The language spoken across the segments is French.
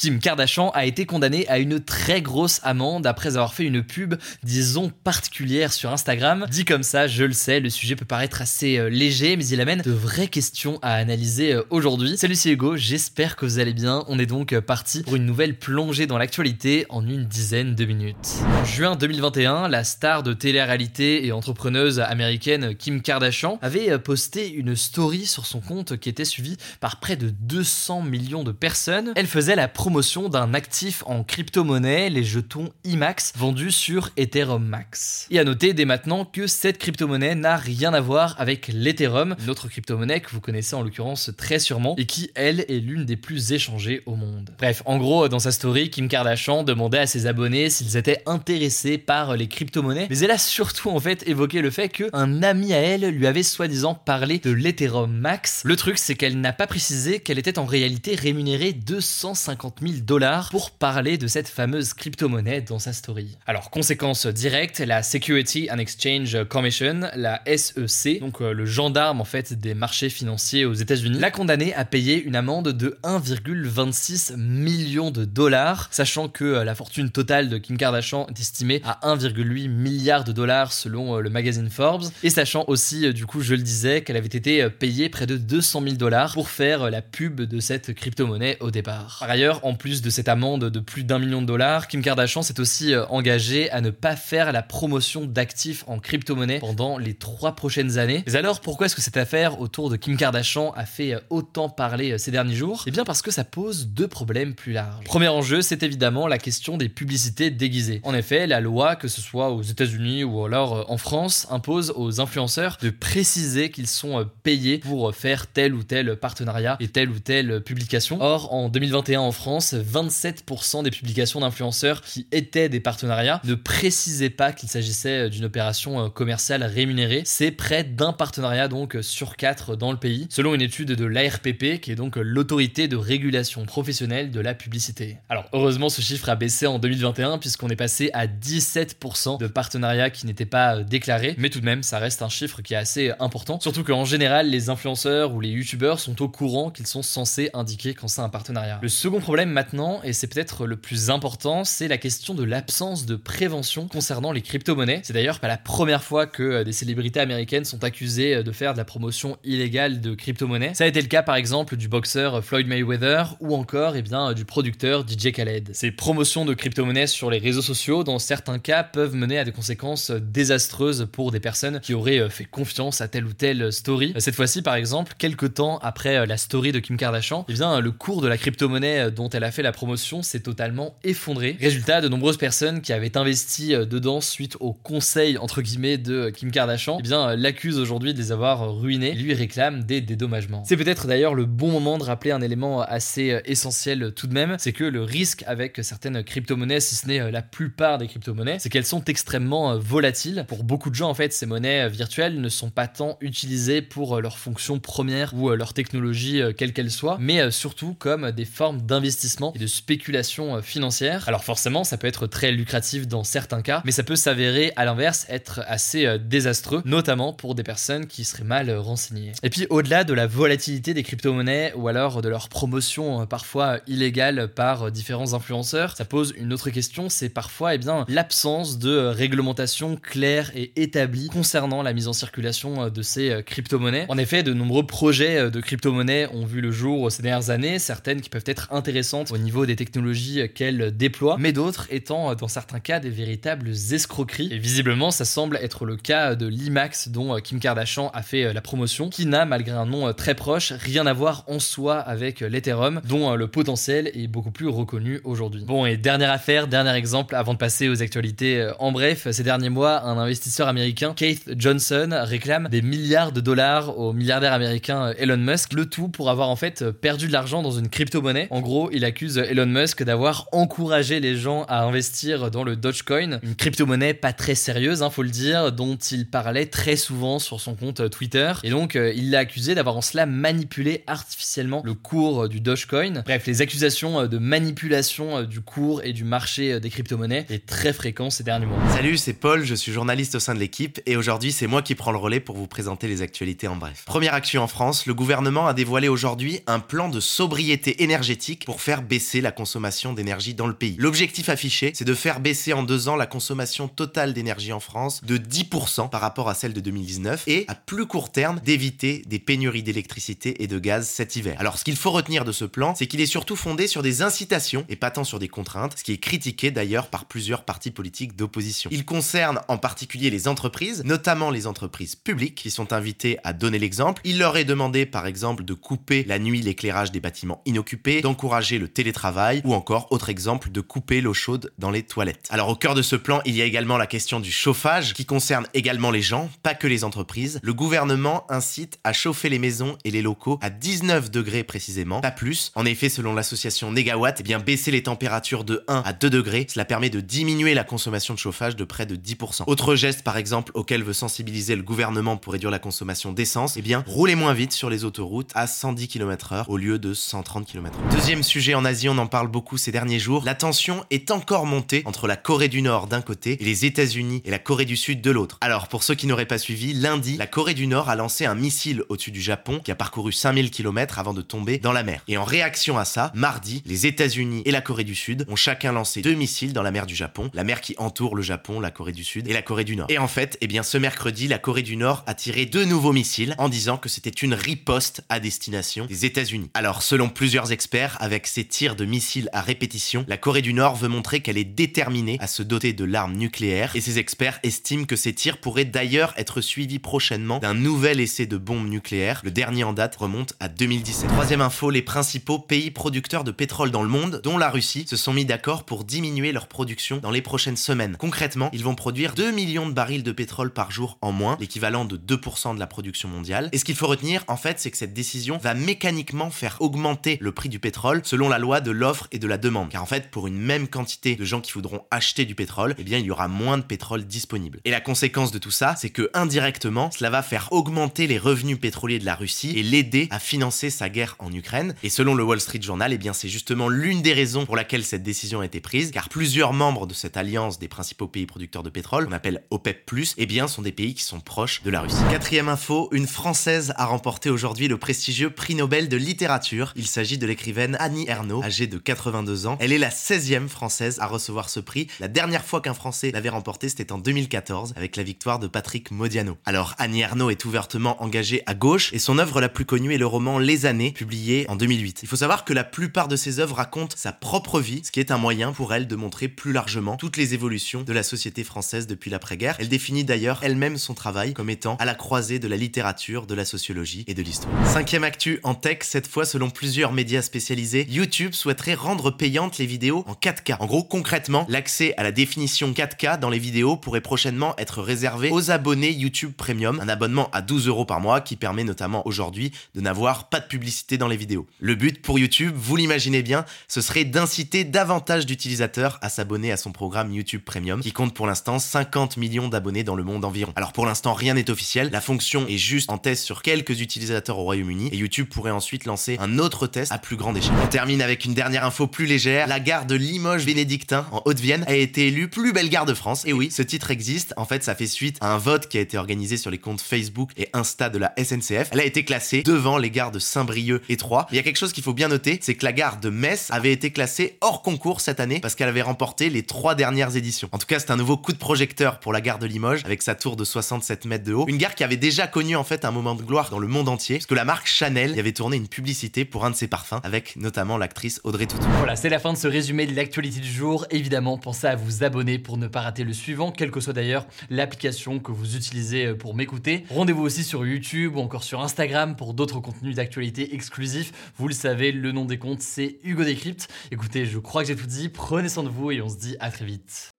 Kim Kardashian a été condamnée à une très grosse amende après avoir fait une pub, disons, particulière sur Instagram. Dit comme ça, je le sais, le sujet peut paraître assez euh, léger, mais il amène de vraies questions à analyser euh, aujourd'hui. Salut, c'est Hugo, j'espère que vous allez bien. On est donc euh, parti pour une nouvelle plongée dans l'actualité en une dizaine de minutes. En juin 2021, la star de télé-réalité et entrepreneuse américaine Kim Kardashian avait posté une story sur son compte qui était suivie par près de 200 millions de personnes. Elle faisait la d'un actif en crypto-monnaie, les jetons IMAX, vendus sur Ethereum Max. Et à noter dès maintenant que cette crypto-monnaie n'a rien à voir avec l'Ethereum, une crypto-monnaie que vous connaissez en l'occurrence très sûrement, et qui, elle, est l'une des plus échangées au monde. Bref, en gros, dans sa story, Kim Kardashian demandait à ses abonnés s'ils étaient intéressés par les crypto-monnaies, mais elle a surtout en fait évoqué le fait qu'un ami à elle lui avait soi-disant parlé de l'Ethereum Max. Le truc, c'est qu'elle n'a pas précisé qu'elle était en réalité rémunérée 250 000 dollars pour parler de cette fameuse crypto-monnaie dans sa story. Alors, conséquence directe, la Security and Exchange Commission, la SEC, donc euh, le gendarme en fait des marchés financiers aux États-Unis, l'a condamné à payer une amende de 1,26 million de dollars, sachant que euh, la fortune totale de Kim Kardashian est estimée à 1,8 milliard de dollars selon euh, le magazine Forbes, et sachant aussi, du coup, je le disais, qu'elle avait été payée près de 200 000 dollars pour faire la pub de cette crypto-monnaie au départ. Par ailleurs, en plus de cette amende de plus d'un million de dollars, Kim Kardashian s'est aussi euh, engagée à ne pas faire la promotion d'actifs en crypto-monnaie pendant les trois prochaines années. Mais alors, pourquoi est-ce que cette affaire autour de Kim Kardashian a fait euh, autant parler euh, ces derniers jours? Eh bien parce que ça pose deux problèmes plus larges. Premier enjeu, c'est évidemment la question des publicités déguisées. En effet, la loi, que ce soit aux États-Unis ou alors en France, impose aux influenceurs de préciser qu'ils sont payés pour faire tel ou tel partenariat et telle ou telle publication. Or, en 2021 en France, 27% des publications d'influenceurs qui étaient des partenariats ne précisaient pas qu'il s'agissait d'une opération euh, commerciale rémunérée. C'est près d'un partenariat donc sur quatre dans le pays, selon une étude de l'ARPP, qui est donc l'autorité de régulation professionnelle de la publicité. Alors heureusement, ce chiffre a baissé en 2021 puisqu'on est passé à 17% de partenariats qui n'étaient pas euh, déclarés, mais tout de même, ça reste un chiffre qui est assez important. Surtout qu'en général, les influenceurs ou les youtubeurs sont au courant qu'ils sont censés indiquer quand c'est un partenariat. Le second problème maintenant, et c'est peut-être le plus important, c'est la question de l'absence de prévention concernant les crypto-monnaies. C'est d'ailleurs pas la première fois que euh, des célébrités américaines sont accusées euh, de faire de la promotion illégale de crypto-monnaies. Ça a été le cas par exemple du boxeur Floyd Mayweather ou encore eh bien, du producteur DJ Khaled. Ces promotions de crypto-monnaies sur les réseaux sociaux, dans certains cas, peuvent mener à des conséquences désastreuses pour des personnes qui auraient euh, fait confiance à telle ou telle story. Cette fois-ci, par exemple, quelques temps après la story de Kim Kardashian, eh bien, le cours de la crypto-monnaie dont elle a fait la promotion s'est totalement effondré. Résultat, de nombreuses personnes qui avaient investi euh, dedans suite au conseil entre guillemets de Kim Kardashian, eh bien euh, l'accusent aujourd'hui de les avoir ruinés lui réclament des dédommagements. C'est peut-être d'ailleurs le bon moment de rappeler un élément assez euh, essentiel tout de même, c'est que le risque avec certaines crypto-monnaies, si ce n'est la plupart des crypto-monnaies, c'est qu'elles sont extrêmement volatiles. Pour beaucoup de gens en fait, ces monnaies virtuelles ne sont pas tant utilisées pour leur fonction première ou leur technologie quelle qu'elle soit, mais surtout comme des formes d'investissement et de spéculation euh, financière. Alors forcément, ça peut être très lucratif dans certains cas, mais ça peut s'avérer à l'inverse être assez euh, désastreux, notamment pour des personnes qui seraient mal euh, renseignées. Et puis au-delà de la volatilité des crypto-monnaies ou alors de leur promotion parfois illégale par différents influenceurs, ça pose une autre question, c'est parfois eh l'absence de réglementation claire et établie concernant la mise en circulation de ces crypto-monnaies. En effet, de nombreux projets de crypto-monnaies ont vu le jour ces dernières années, certaines qui peuvent être intéressantes intéressantes au niveau des technologies qu'elle déploie, mais d'autres étant dans certains cas des véritables escroqueries. Et visiblement, ça semble être le cas de l'IMAX dont Kim Kardashian a fait la promotion, qui n'a, malgré un nom très proche, rien à voir en soi avec l'Ethereum, dont le potentiel est beaucoup plus reconnu aujourd'hui. Bon, et dernière affaire, dernier exemple avant de passer aux actualités. En bref, ces derniers mois, un investisseur américain, Keith Johnson, réclame des milliards de dollars au milliardaire américain Elon Musk, le tout pour avoir en fait perdu de l'argent dans une crypto-monnaie. En gros, il accuse Elon Musk d'avoir encouragé les gens à investir dans le Dogecoin, une crypto-monnaie pas très sérieuse, hein, faut le dire, dont il parlait très souvent sur son compte Twitter. Et donc, euh, il l'a accusé d'avoir en cela manipulé artificiellement le cours du Dogecoin. Bref, les accusations de manipulation du cours et du marché des crypto-monnaies est très fréquent ces derniers mois. Salut, c'est Paul, je suis journaliste au sein de l'équipe et aujourd'hui c'est moi qui prends le relais pour vous présenter les actualités en bref. Première action en France, le gouvernement a dévoilé aujourd'hui un plan de sobriété énergétique pour faire baisser la consommation d'énergie dans le pays. L'objectif affiché, c'est de faire baisser en deux ans la consommation totale d'énergie en France de 10% par rapport à celle de 2019 et à plus court terme d'éviter des pénuries d'électricité et de gaz cet hiver. Alors ce qu'il faut retenir de ce plan, c'est qu'il est surtout fondé sur des incitations et pas tant sur des contraintes, ce qui est critiqué d'ailleurs par plusieurs partis politiques d'opposition. Il concerne en particulier les entreprises, notamment les entreprises publiques qui sont invitées à donner l'exemple. Il leur est demandé par exemple de couper la nuit l'éclairage des bâtiments inoccupés, d'encourager le télétravail ou encore, autre exemple, de couper l'eau chaude dans les toilettes. Alors au cœur de ce plan, il y a également la question du chauffage qui concerne également les gens, pas que les entreprises. Le gouvernement incite à chauffer les maisons et les locaux à 19 degrés précisément, pas plus. En effet, selon l'association Negawatt, eh bien baisser les températures de 1 à 2 degrés, cela permet de diminuer la consommation de chauffage de près de 10%. Autre geste par exemple auquel veut sensibiliser le gouvernement pour réduire la consommation d'essence, eh bien rouler moins vite sur les autoroutes à 110 km/h au lieu de 130 km/h. Deuxième sujet en Asie, on en parle beaucoup ces derniers jours, la tension est encore montée entre la Corée du Nord d'un côté et les États-Unis et la Corée du Sud de l'autre. Alors pour ceux qui n'auraient pas suivi, lundi, la Corée du Nord a lancé un missile au-dessus du Japon qui a parcouru 5000 km avant de tomber dans la mer. Et en réaction à ça, mardi, les États-Unis et la Corée du Sud ont chacun lancé deux missiles dans la mer du Japon, la mer qui entoure le Japon, la Corée du Sud et la Corée du Nord. Et en fait, eh bien ce mercredi, la Corée du Nord a tiré deux nouveaux missiles en disant que c'était une riposte à destination des États-Unis. Alors selon plusieurs experts, avec ces tirs de missiles à répétition, la Corée du Nord veut montrer qu'elle est déterminée à se doter de l'arme nucléaire et ces experts estiment que ces tirs pourraient d'ailleurs être suivis prochainement d'un nouvel essai de bombe nucléaire. Le dernier en date remonte à 2017. Troisième info, les principaux pays producteurs de pétrole dans le monde, dont la Russie, se sont mis d'accord pour diminuer leur production dans les prochaines semaines. Concrètement, ils vont produire 2 millions de barils de pétrole par jour en moins, l'équivalent de 2% de la production mondiale. Et ce qu'il faut retenir, en fait, c'est que cette décision va mécaniquement faire augmenter le prix du pétrole la loi de l'offre et de la demande. Car en fait, pour une même quantité de gens qui voudront acheter du pétrole, eh bien, il y aura moins de pétrole disponible. Et la conséquence de tout ça, c'est que indirectement, cela va faire augmenter les revenus pétroliers de la Russie et l'aider à financer sa guerre en Ukraine. Et selon le Wall Street Journal, eh bien, c'est justement l'une des raisons pour laquelle cette décision a été prise, car plusieurs membres de cette alliance des principaux pays producteurs de pétrole, qu'on appelle OPEP+, eh bien, sont des pays qui sont proches de la Russie. Quatrième info, une Française a remporté aujourd'hui le prestigieux prix Nobel de littérature. Il s'agit de l'écrivaine Annie Ernaux, âgée de 82 ans. Elle est la 16e Française à recevoir ce prix. La dernière fois qu'un Français l'avait remporté, c'était en 2014, avec la victoire de Patrick Modiano. Alors, Annie Ernaux est ouvertement engagée à gauche, et son œuvre la plus connue est le roman Les années, publié en 2008. Il faut savoir que la plupart de ses œuvres racontent sa propre vie, ce qui est un moyen pour elle de montrer plus largement toutes les évolutions de la société française depuis l'après-guerre. Elle définit d'ailleurs elle-même son travail comme étant à la croisée de la littérature, de la sociologie et de l'histoire. Cinquième actu en tech, cette fois selon plusieurs médias spécialisés, YouTube souhaiterait rendre payantes les vidéos en 4K. En gros, concrètement, l'accès à la définition 4K dans les vidéos pourrait prochainement être réservé aux abonnés YouTube Premium, un abonnement à 12 euros par mois qui permet notamment aujourd'hui de n'avoir pas de publicité dans les vidéos. Le but pour YouTube, vous l'imaginez bien, ce serait d'inciter davantage d'utilisateurs à s'abonner à son programme YouTube Premium qui compte pour l'instant 50 millions d'abonnés dans le monde environ. Alors pour l'instant rien n'est officiel, la fonction est juste en test sur quelques utilisateurs au Royaume-Uni et YouTube pourrait ensuite lancer un autre test à plus grande échelle. Avec une dernière info plus légère, la gare de Limoges Bénédictin en Haute-Vienne a été élue plus belle gare de France. Et oui, ce titre existe, en fait ça fait suite à un vote qui a été organisé sur les comptes Facebook et Insta de la SNCF. Elle a été classée devant les gares de Saint-Brieuc et Troyes. Il y a quelque chose qu'il faut bien noter, c'est que la gare de Metz avait été classée hors concours cette année parce qu'elle avait remporté les trois dernières éditions. En tout cas, c'est un nouveau coup de projecteur pour la gare de Limoges avec sa tour de 67 mètres de haut. Une gare qui avait déjà connu en fait un moment de gloire dans le monde entier parce que la marque Chanel y avait tourné une publicité pour un de ses parfums avec notamment l'actrice Audrey Tautou. Voilà, c'est la fin de ce résumé de l'actualité du jour. Évidemment, pensez à vous abonner pour ne pas rater le suivant, quelle que soit d'ailleurs l'application que vous utilisez euh, pour m'écouter. Rendez-vous aussi sur YouTube ou encore sur Instagram pour d'autres contenus d'actualité exclusifs. Vous le savez, le nom des comptes, c'est Hugo Décrypte. Écoutez, je crois que j'ai tout dit. Prenez soin de vous et on se dit à très vite.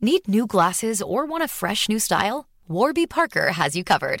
Need new glasses or want a fresh new style? Warby Parker has you covered.